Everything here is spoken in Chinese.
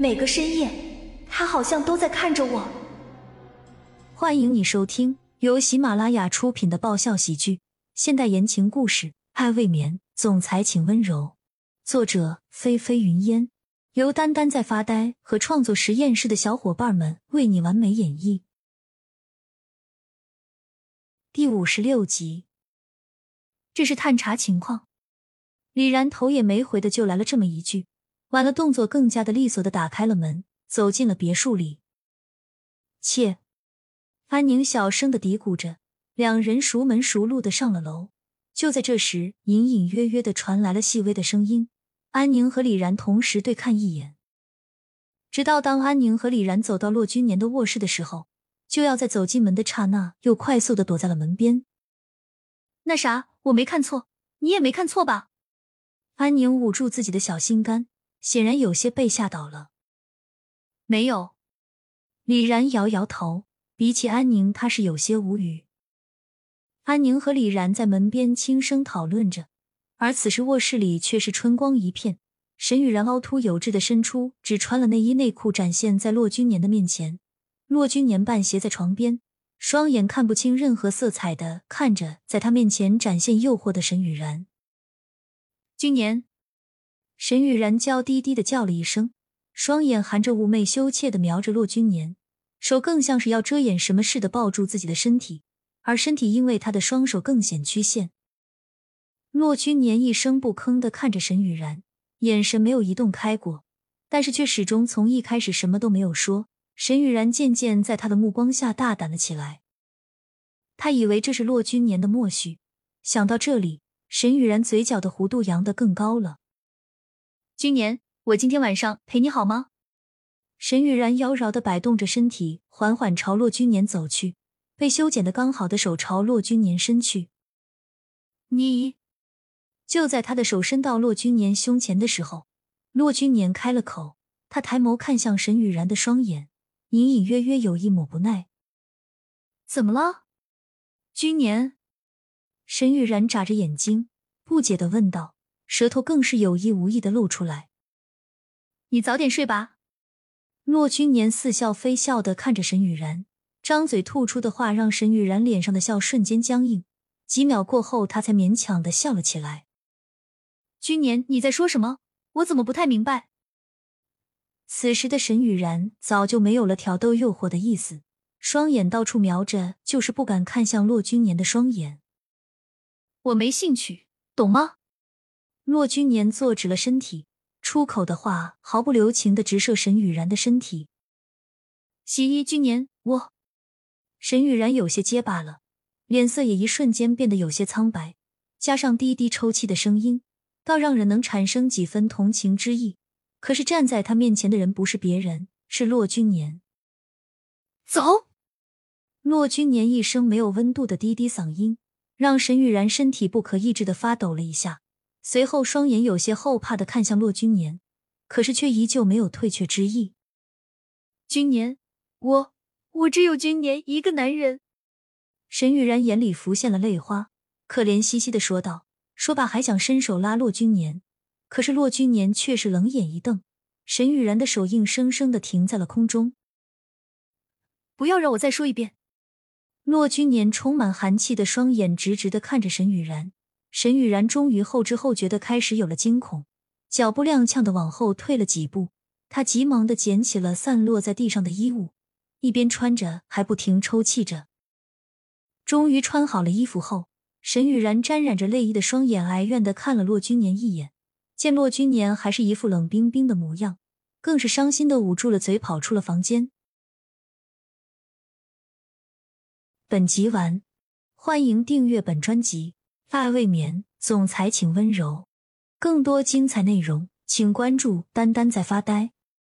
每个深夜，他好像都在看着我。欢迎你收听由喜马拉雅出品的爆笑喜剧、现代言情故事《爱未眠》，总裁请温柔。作者：菲菲云烟，由丹丹在发呆和创作实验室的小伙伴们为你完美演绎。第五十六集，这是探查情况。李然头也没回的就来了这么一句，完了，动作更加的利索的打开了门，走进了别墅里。切，安宁小声的嘀咕着，两人熟门熟路的上了楼。就在这时，隐隐约约的传来了细微的声音。安宁和李然同时对看一眼，直到当安宁和李然走到骆君年的卧室的时候，就要在走进门的刹那，又快速的躲在了门边。那啥，我没看错，你也没看错吧？安宁捂住自己的小心肝，显然有些被吓倒了。没有，李然摇摇头。比起安宁，他是有些无语。安宁和李然在门边轻声讨论着，而此时卧室里却是春光一片。沈雨然凹凸有致的伸出，只穿了内衣内裤，展现在骆君年的面前。骆君年半斜在床边，双眼看不清任何色彩的看着在他面前展现诱惑的沈雨然。君年，沈雨然娇滴滴的叫了一声，双眼含着妩媚羞怯的瞄着骆君年，手更像是要遮掩什么似的抱住自己的身体，而身体因为他的双手更显曲线。骆君年一声不吭的看着沈雨然，眼神没有移动开过，但是却始终从一开始什么都没有说。沈雨然渐渐在他的目光下大胆了起来，他以为这是骆君年的默许，想到这里。沈雨然嘴角的弧度扬得更高了。君年，我今天晚上陪你好吗？沈雨然妖娆的摆动着身体，缓缓朝骆君年走去，被修剪的刚好的手朝骆君年伸去。你就在他的手伸到骆君年胸前的时候，骆君年开了口，他抬眸看向沈雨然的双眼，隐隐约约有一抹不耐。怎么了，君年？沈雨然眨着眼睛，不解的问道，舌头更是有意无意的露出来。你早点睡吧。骆君年似笑非笑的看着沈雨然，张嘴吐出的话让沈雨然脸上的笑瞬间僵硬。几秒过后，他才勉强的笑了起来。君年，你在说什么？我怎么不太明白？此时的沈雨然早就没有了挑逗诱惑的意思，双眼到处瞄着，就是不敢看向骆君年的双眼。我没兴趣，懂吗？骆君年坐直了身体，出口的话毫不留情的直射沈雨然的身体。洗衣君年，我沈雨然有些结巴了，脸色也一瞬间变得有些苍白，加上低低抽泣的声音，倒让人能产生几分同情之意。可是站在他面前的人不是别人，是骆君年。走！骆君年一声没有温度的低低嗓音。让沈雨然身体不可抑制的发抖了一下，随后双眼有些后怕的看向骆君年，可是却依旧没有退却之意。君年，我我只有君年一个男人。沈雨然眼里浮现了泪花，可怜兮兮的说道。说罢还想伸手拉骆君年，可是骆君年却是冷眼一瞪，沈雨然的手硬生生的停在了空中。不要让我再说一遍。骆君年充满寒气的双眼直直的看着沈雨然，沈雨然终于后知后觉的开始有了惊恐，脚步踉跄的往后退了几步，他急忙的捡起了散落在地上的衣物，一边穿着还不停抽泣着。终于穿好了衣服后，沈雨然沾染着泪意的双眼哀怨的看了骆君年一眼，见骆君年还是一副冷冰冰的模样，更是伤心的捂住了嘴，跑出了房间。本集完，欢迎订阅本专辑《爱未眠》，总裁请温柔。更多精彩内容，请关注“丹丹在发呆”。